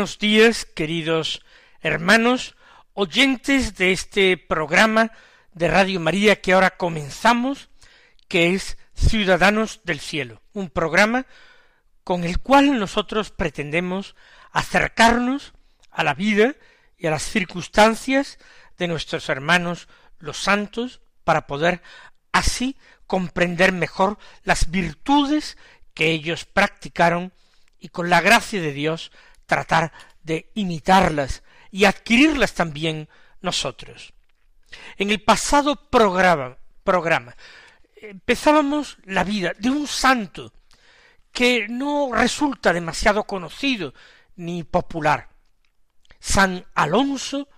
Buenos días, queridos hermanos, oyentes de este programa de Radio María que ahora comenzamos, que es Ciudadanos del Cielo, un programa con el cual nosotros pretendemos acercarnos a la vida y a las circunstancias de nuestros hermanos los santos para poder así comprender mejor las virtudes que ellos practicaron y con la gracia de Dios tratar de imitarlas y adquirirlas también nosotros. En el pasado programa, empezábamos la vida de un santo que no resulta demasiado conocido ni popular, San Alonso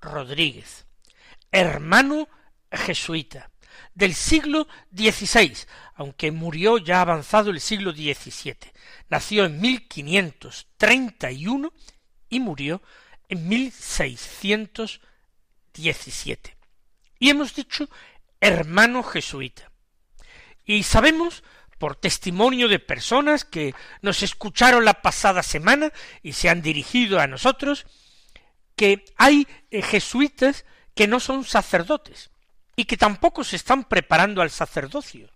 Rodríguez, hermano jesuita del siglo XVI, aunque murió ya avanzado el siglo XVII, nació en 1531 y murió en 1617. Y hemos dicho hermano jesuita. Y sabemos, por testimonio de personas que nos escucharon la pasada semana y se han dirigido a nosotros, que hay eh, jesuitas que no son sacerdotes y que tampoco se están preparando al sacerdocio,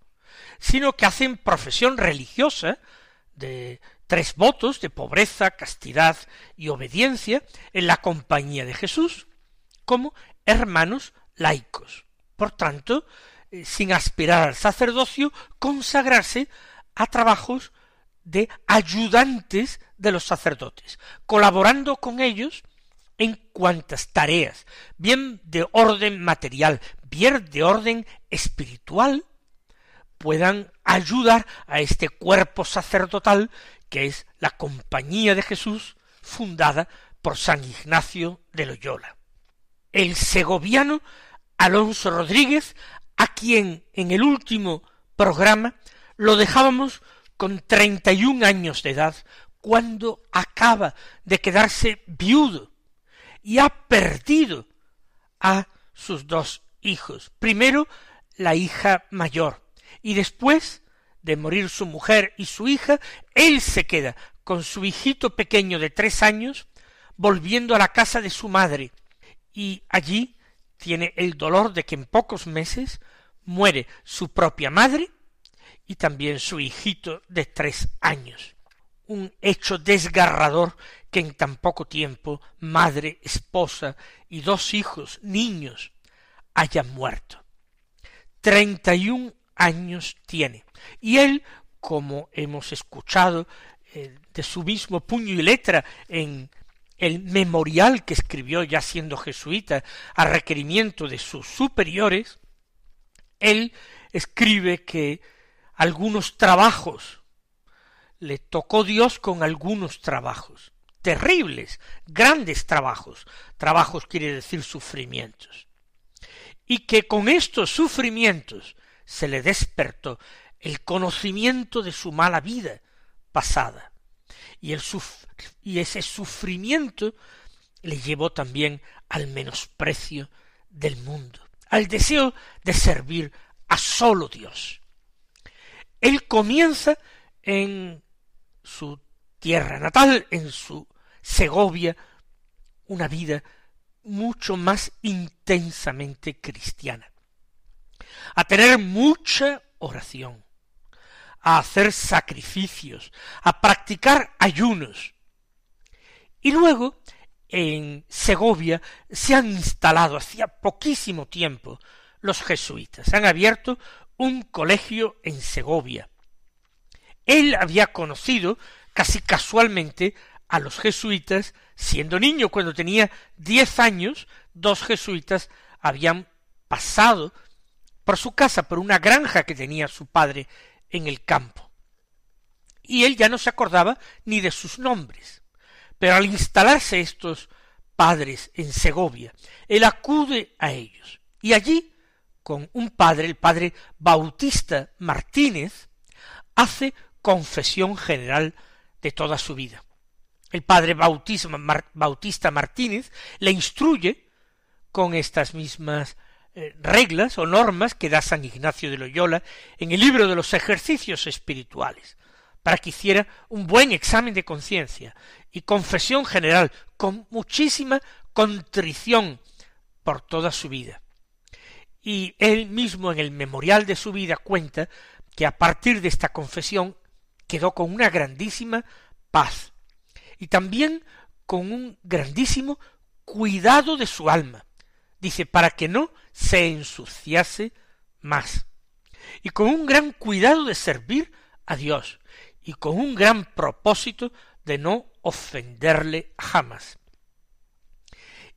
sino que hacen profesión religiosa de tres votos de pobreza, castidad y obediencia en la compañía de Jesús, como hermanos laicos. Por tanto, eh, sin aspirar al sacerdocio, consagrarse a trabajos de ayudantes de los sacerdotes, colaborando con ellos en cuantas tareas, bien de orden material, bien de orden espiritual, puedan ayudar a este cuerpo sacerdotal que es la Compañía de Jesús fundada por San Ignacio de Loyola. El segoviano Alonso Rodríguez, a quien en el último programa lo dejábamos con treinta y un años de edad, cuando acaba de quedarse viudo y ha perdido a sus dos hijos. Primero, la hija mayor, y después de morir su mujer y su hija, él se queda con su hijito pequeño de tres años, volviendo a la casa de su madre, y allí tiene el dolor de que en pocos meses muere su propia madre y también su hijito de tres años. Un hecho desgarrador que en tan poco tiempo madre, esposa y dos hijos, niños, hayan muerto. Treinta y un años tiene. Y él, como hemos escuchado eh, de su mismo puño y letra en el memorial que escribió ya siendo jesuita a requerimiento de sus superiores, él escribe que algunos trabajos le tocó Dios con algunos trabajos, terribles, grandes trabajos, trabajos quiere decir sufrimientos, y que con estos sufrimientos se le despertó el conocimiento de su mala vida pasada. Y, el y ese sufrimiento le llevó también al menosprecio del mundo, al deseo de servir a solo Dios. Él comienza en su tierra natal, en su Segovia, una vida mucho más intensamente cristiana a tener mucha oración, a hacer sacrificios, a practicar ayunos. Y luego, en Segovia, se han instalado hacía poquísimo tiempo los jesuitas. Han abierto un colegio en Segovia. Él había conocido casi casualmente a los jesuitas siendo niño, cuando tenía diez años, dos jesuitas habían pasado por su casa, por una granja que tenía su padre en el campo. Y él ya no se acordaba ni de sus nombres. Pero al instalarse estos padres en Segovia, él acude a ellos. Y allí, con un padre, el padre Bautista Martínez, hace confesión general de toda su vida. El padre Bautista Martínez le instruye con estas mismas eh, reglas o normas que da San Ignacio de Loyola en el libro de los ejercicios espirituales, para que hiciera un buen examen de conciencia y confesión general con muchísima contrición por toda su vida. Y él mismo en el memorial de su vida cuenta que a partir de esta confesión quedó con una grandísima paz y también con un grandísimo cuidado de su alma, dice, para que no se ensuciase más, y con un gran cuidado de servir a Dios, y con un gran propósito de no ofenderle jamás.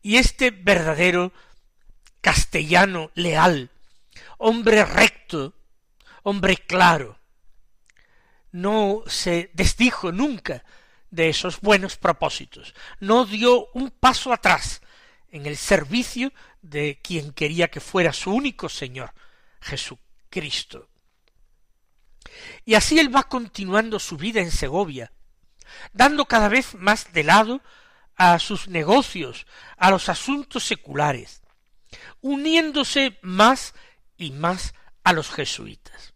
Y este verdadero castellano leal, hombre recto, hombre claro, no se desdijo nunca de esos buenos propósitos, no dio un paso atrás en el servicio de quien quería que fuera su único Señor, Jesucristo. Y así él va continuando su vida en Segovia, dando cada vez más de lado a sus negocios, a los asuntos seculares, uniéndose más y más a los jesuitas.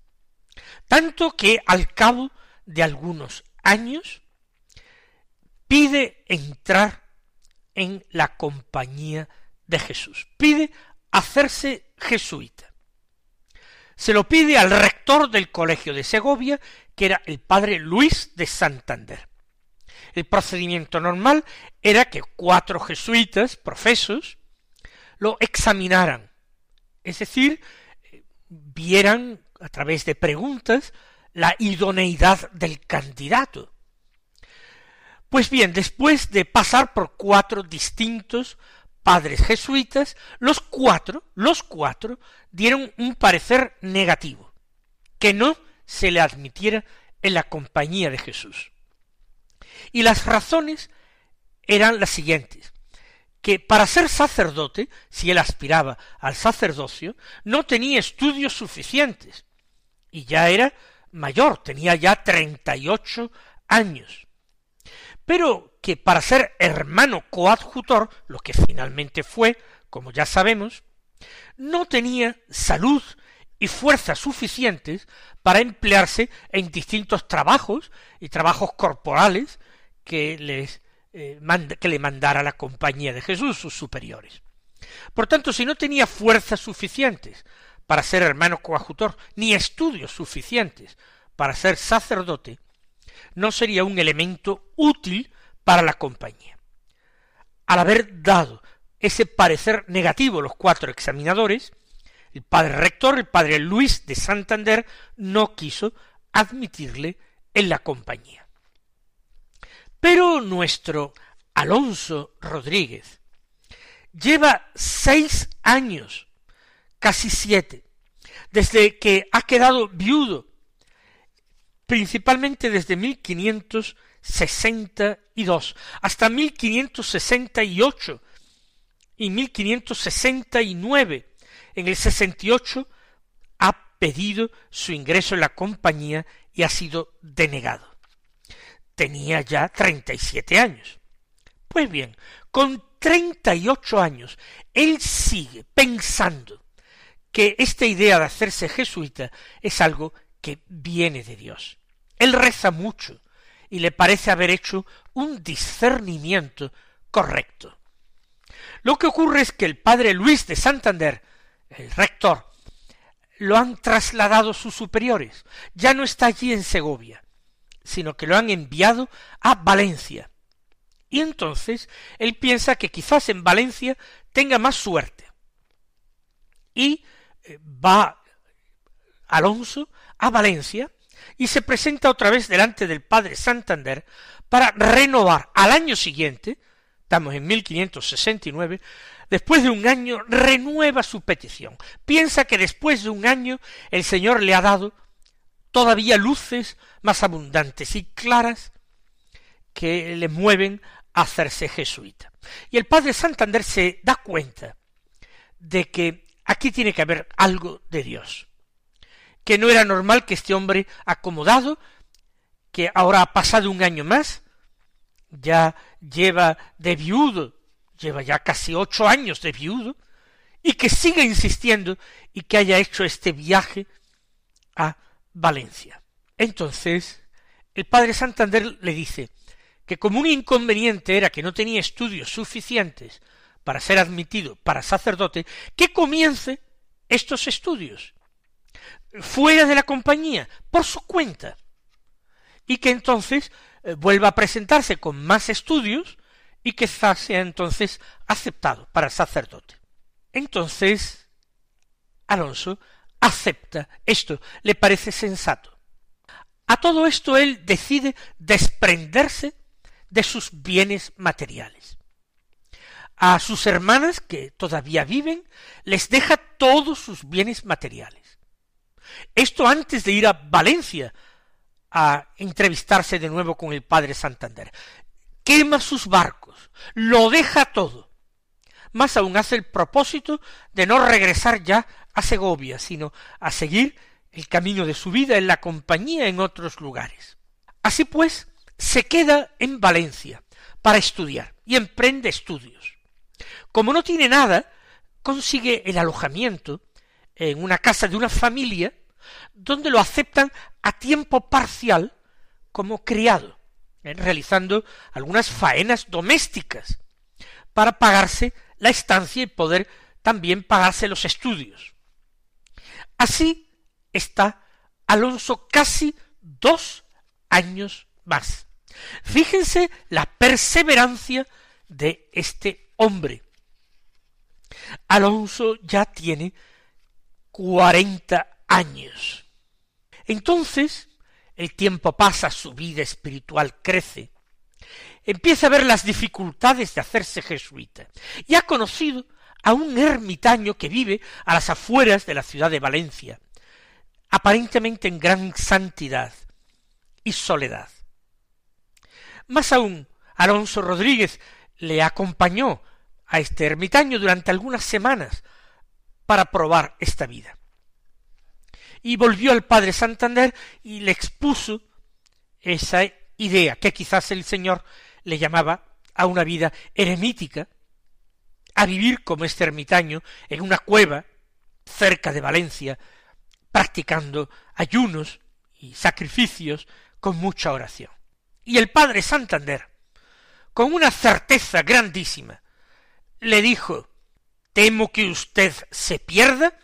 Tanto que al cabo de algunos años pide entrar en la compañía de Jesús, pide hacerse jesuita. Se lo pide al rector del colegio de Segovia, que era el padre Luis de Santander. El procedimiento normal era que cuatro jesuitas, profesos, lo examinaran, es decir, vieran a través de preguntas la idoneidad del candidato. Pues bien, después de pasar por cuatro distintos padres jesuitas, los cuatro, los cuatro, dieron un parecer negativo, que no se le admitiera en la compañía de Jesús. Y las razones eran las siguientes, que para ser sacerdote, si él aspiraba al sacerdocio, no tenía estudios suficientes, y ya era mayor, tenía ya treinta y ocho años pero que para ser hermano coadjutor, lo que finalmente fue, como ya sabemos, no tenía salud y fuerzas suficientes para emplearse en distintos trabajos y trabajos corporales que les eh, que le mandara la compañía de Jesús, sus superiores. Por tanto, si no tenía fuerzas suficientes para ser hermano coadjutor, ni estudios suficientes para ser sacerdote, no sería un elemento útil para la compañía. Al haber dado ese parecer negativo los cuatro examinadores, el padre rector, el padre Luis de Santander, no quiso admitirle en la compañía. Pero nuestro Alonso Rodríguez lleva seis años, casi siete, desde que ha quedado viudo principalmente desde 1562 hasta 1568 y 1569. En el 68 ha pedido su ingreso en la compañía y ha sido denegado. Tenía ya 37 años. Pues bien, con 38 años, él sigue pensando que esta idea de hacerse jesuita es algo que viene de Dios. Él reza mucho y le parece haber hecho un discernimiento correcto. Lo que ocurre es que el padre Luis de Santander, el rector, lo han trasladado sus superiores. Ya no está allí en Segovia, sino que lo han enviado a Valencia. Y entonces él piensa que quizás en Valencia tenga más suerte. Y eh, va Alonso a Valencia y se presenta otra vez delante del padre Santander para renovar al año siguiente, estamos en 1569, después de un año renueva su petición. Piensa que después de un año el Señor le ha dado todavía luces más abundantes y claras que le mueven a hacerse jesuita. Y el padre Santander se da cuenta de que aquí tiene que haber algo de Dios, que no era normal que este hombre acomodado, que ahora ha pasado un año más, ya lleva de viudo, lleva ya casi ocho años de viudo, y que siga insistiendo y que haya hecho este viaje a Valencia. Entonces, el padre Santander le dice que como un inconveniente era que no tenía estudios suficientes para ser admitido para sacerdote, que comience estos estudios fuera de la compañía, por su cuenta, y que entonces eh, vuelva a presentarse con más estudios y quizás sea entonces aceptado para sacerdote. Entonces, Alonso acepta esto, le parece sensato. A todo esto él decide desprenderse de sus bienes materiales. A sus hermanas, que todavía viven, les deja todos sus bienes materiales. Esto antes de ir a Valencia a entrevistarse de nuevo con el padre Santander. Quema sus barcos, lo deja todo. Más aún hace el propósito de no regresar ya a Segovia, sino a seguir el camino de su vida en la compañía en otros lugares. Así pues, se queda en Valencia para estudiar y emprende estudios. Como no tiene nada, consigue el alojamiento en una casa de una familia donde lo aceptan a tiempo parcial como criado, eh, realizando algunas faenas domésticas para pagarse la estancia y poder también pagarse los estudios. Así está Alonso casi dos años más. Fíjense la perseverancia de este hombre. Alonso ya tiene cuarenta años. Entonces, el tiempo pasa, su vida espiritual crece, empieza a ver las dificultades de hacerse jesuita, y ha conocido a un ermitaño que vive a las afueras de la ciudad de Valencia, aparentemente en gran santidad y soledad. Más aún, Alonso Rodríguez le acompañó a este ermitaño durante algunas semanas para probar esta vida. Y volvió al padre Santander y le expuso esa idea que quizás el Señor le llamaba a una vida eremítica, a vivir como este ermitaño en una cueva cerca de Valencia, practicando ayunos y sacrificios con mucha oración. Y el padre Santander, con una certeza grandísima, le dijo Temo que usted se pierda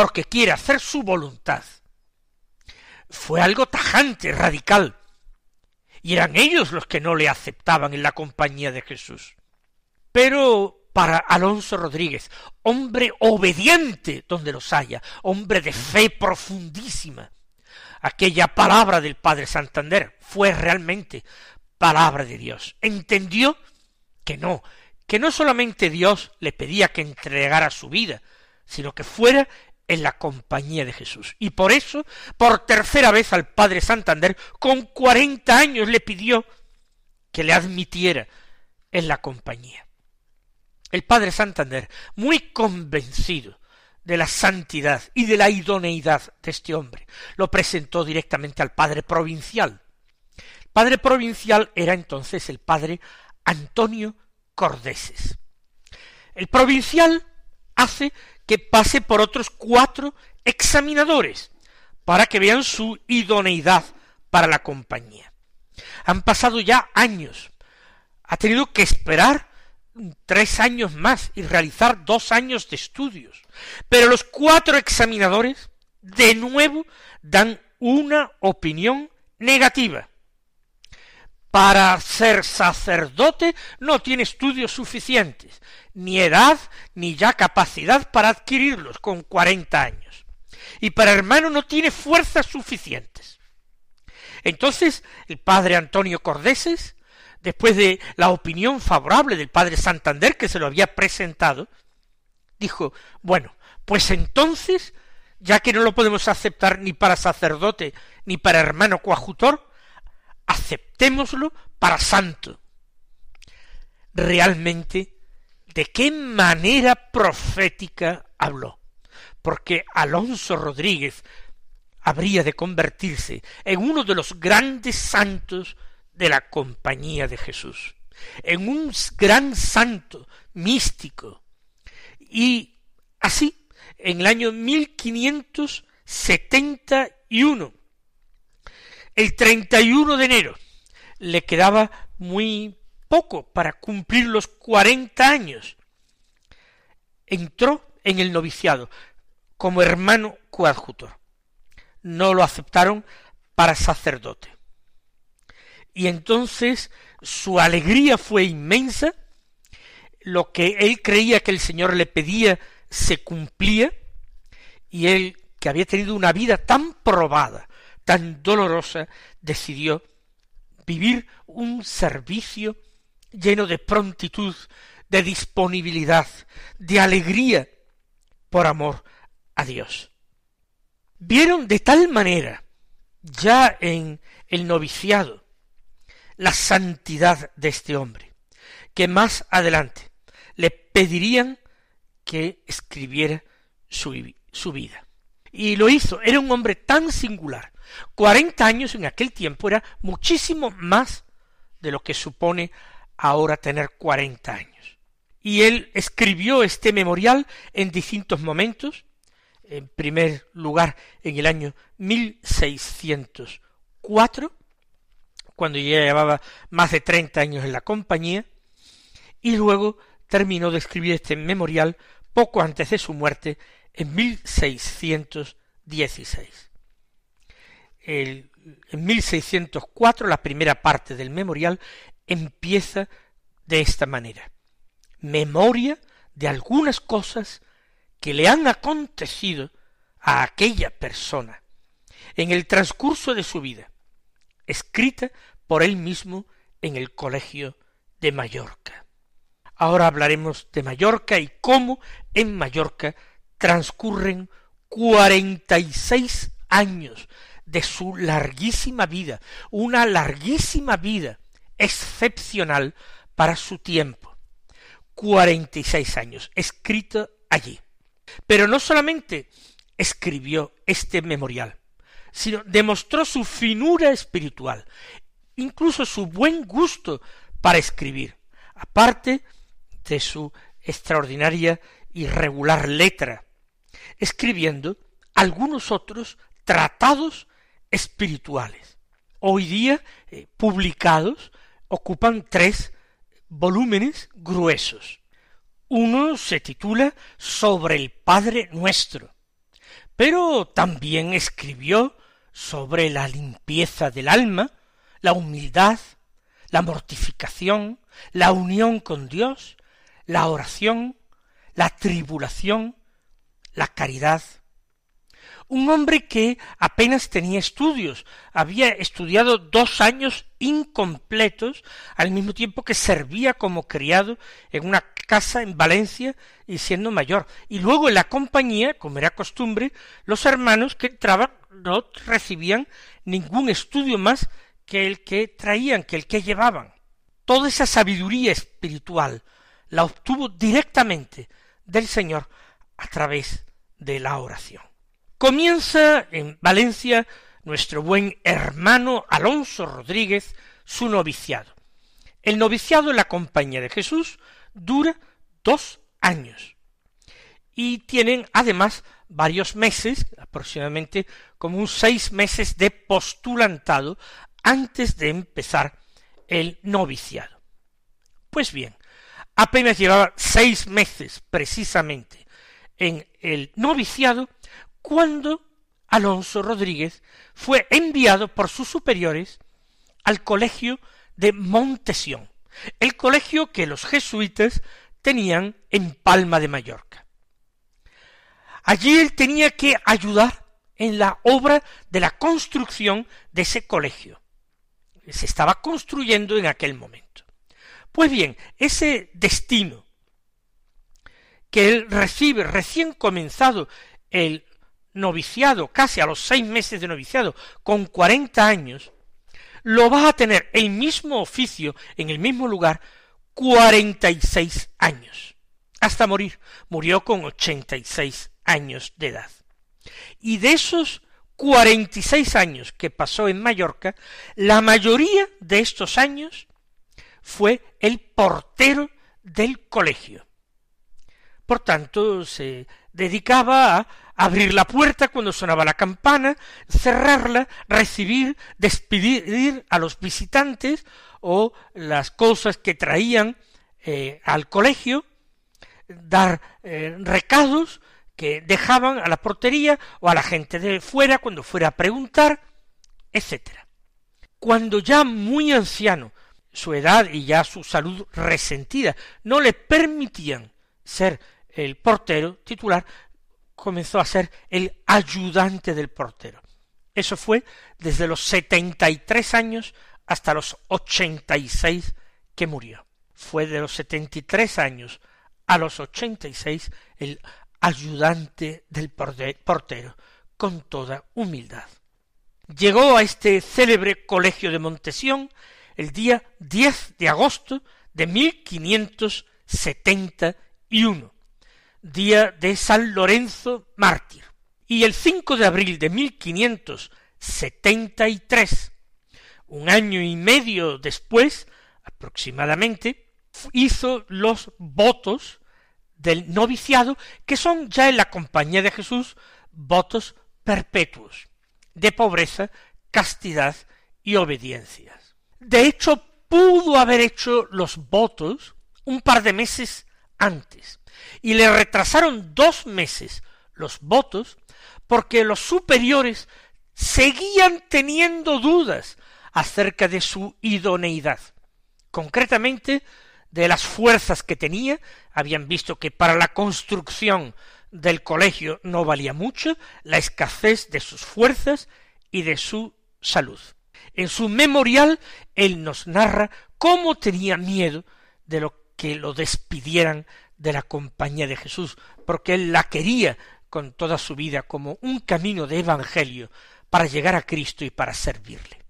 porque quiere hacer su voluntad. Fue algo tajante, radical, y eran ellos los que no le aceptaban en la compañía de Jesús. Pero para Alonso Rodríguez, hombre obediente donde los haya, hombre de fe profundísima. Aquella palabra del Padre Santander fue realmente palabra de Dios. Entendió que no, que no solamente Dios le pedía que entregara su vida, sino que fuera en la compañía de Jesús. Y por eso, por tercera vez al Padre Santander, con cuarenta años le pidió que le admitiera en la compañía. El padre Santander, muy convencido de la santidad y de la idoneidad de este hombre, lo presentó directamente al padre provincial. El padre provincial era entonces el padre Antonio Cordeses. El provincial hace que pase por otros cuatro examinadores para que vean su idoneidad para la compañía. Han pasado ya años. Ha tenido que esperar tres años más y realizar dos años de estudios. Pero los cuatro examinadores de nuevo dan una opinión negativa. Para ser sacerdote no tiene estudios suficientes, ni edad, ni ya capacidad para adquirirlos con cuarenta años. Y para hermano no tiene fuerzas suficientes. Entonces el padre Antonio Cordeses, después de la opinión favorable del padre Santander que se lo había presentado, dijo, bueno, pues entonces, ya que no lo podemos aceptar ni para sacerdote ni para hermano coajutor, aceptémoslo para santo. Realmente, ¿de qué manera profética habló? Porque Alonso Rodríguez habría de convertirse en uno de los grandes santos de la compañía de Jesús, en un gran santo místico. Y así, en el año 1571, el 31 de enero, le quedaba muy poco para cumplir los cuarenta años. Entró en el noviciado como hermano coadjutor. No lo aceptaron para sacerdote. Y entonces su alegría fue inmensa, lo que él creía que el Señor le pedía se cumplía, y él, que había tenido una vida tan probada, tan dolorosa, decidió vivir un servicio lleno de prontitud, de disponibilidad, de alegría por amor a Dios. Vieron de tal manera, ya en el noviciado, la santidad de este hombre, que más adelante le pedirían que escribiera su, su vida. Y lo hizo, era un hombre tan singular. Cuarenta años en aquel tiempo era muchísimo más de lo que supone ahora tener cuarenta años. Y él escribió este memorial en distintos momentos, en primer lugar en el año 1604, cuando ya llevaba más de treinta años en la compañía, y luego terminó de escribir este memorial poco antes de su muerte en 1616. El, en 1604 la primera parte del memorial empieza de esta manera. Memoria de algunas cosas que le han acontecido a aquella persona en el transcurso de su vida, escrita por él mismo en el colegio de Mallorca. Ahora hablaremos de Mallorca y cómo en Mallorca transcurren cuarenta y seis años de su larguísima vida, una larguísima vida excepcional para su tiempo. Cuarenta y seis años, escrito allí. Pero no solamente escribió este memorial, sino demostró su finura espiritual, incluso su buen gusto para escribir, aparte de su extraordinaria y regular letra, escribiendo algunos otros tratados espirituales. Hoy día eh, publicados ocupan tres volúmenes gruesos. Uno se titula Sobre el Padre Nuestro, pero también escribió sobre la limpieza del alma, la humildad, la mortificación, la unión con Dios, la oración, la tribulación, la caridad, un hombre que apenas tenía estudios, había estudiado dos años incompletos, al mismo tiempo que servía como criado en una casa en Valencia y siendo mayor. Y luego en la compañía, como era costumbre, los hermanos que entraban no recibían ningún estudio más que el que traían, que el que llevaban. Toda esa sabiduría espiritual la obtuvo directamente del Señor a través de la oración. Comienza en Valencia nuestro buen hermano Alonso Rodríguez su noviciado. El noviciado en la compañía de Jesús dura dos años y tienen además varios meses, aproximadamente como un seis meses de postulantado antes de empezar el noviciado. Pues bien, apenas llevaba seis meses precisamente en el noviciado cuando Alonso Rodríguez fue enviado por sus superiores al colegio de Montesión, el colegio que los jesuitas tenían en Palma de Mallorca. Allí él tenía que ayudar en la obra de la construcción de ese colegio. Se estaba construyendo en aquel momento. Pues bien, ese destino que él recibe recién comenzado el noviciado, casi a los seis meses de noviciado, con cuarenta años, lo va a tener el mismo oficio en el mismo lugar cuarenta y seis años, hasta morir. Murió con ochenta y seis años de edad. Y de esos cuarenta y seis años que pasó en Mallorca, la mayoría de estos años fue el portero del colegio. Por tanto, se dedicaba a abrir la puerta cuando sonaba la campana, cerrarla, recibir, despedir a los visitantes o las cosas que traían eh, al colegio, dar eh, recados que dejaban a la portería o a la gente de fuera cuando fuera a preguntar, etcétera. Cuando ya muy anciano, su edad y ya su salud resentida no le permitían ser el portero titular, comenzó a ser el ayudante del portero. Eso fue desde los setenta y tres años hasta los ochenta y seis que murió. Fue de los setenta y tres años a los ochenta y seis el ayudante del portero, con toda humildad. Llegó a este célebre colegio de Montesión el día 10 de agosto de 1571 día de San Lorenzo mártir. Y el 5 de abril de 1573, un año y medio después, aproximadamente, hizo los votos del noviciado, que son ya en la compañía de Jesús votos perpetuos, de pobreza, castidad y obediencias. De hecho, pudo haber hecho los votos un par de meses antes, y le retrasaron dos meses los votos porque los superiores seguían teniendo dudas acerca de su idoneidad. Concretamente, de las fuerzas que tenía, habían visto que para la construcción del colegio no valía mucho, la escasez de sus fuerzas y de su salud. En su memorial él nos narra cómo tenía miedo de lo que lo despidieran de la compañía de Jesús, porque él la quería con toda su vida como un camino de evangelio para llegar a Cristo y para servirle.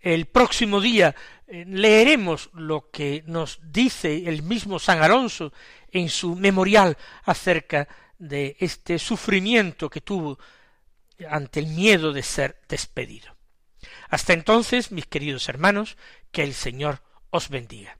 El próximo día eh, leeremos lo que nos dice el mismo San Alonso en su memorial acerca de este sufrimiento que tuvo ante el miedo de ser despedido. Hasta entonces, mis queridos hermanos, que el Señor os bendiga.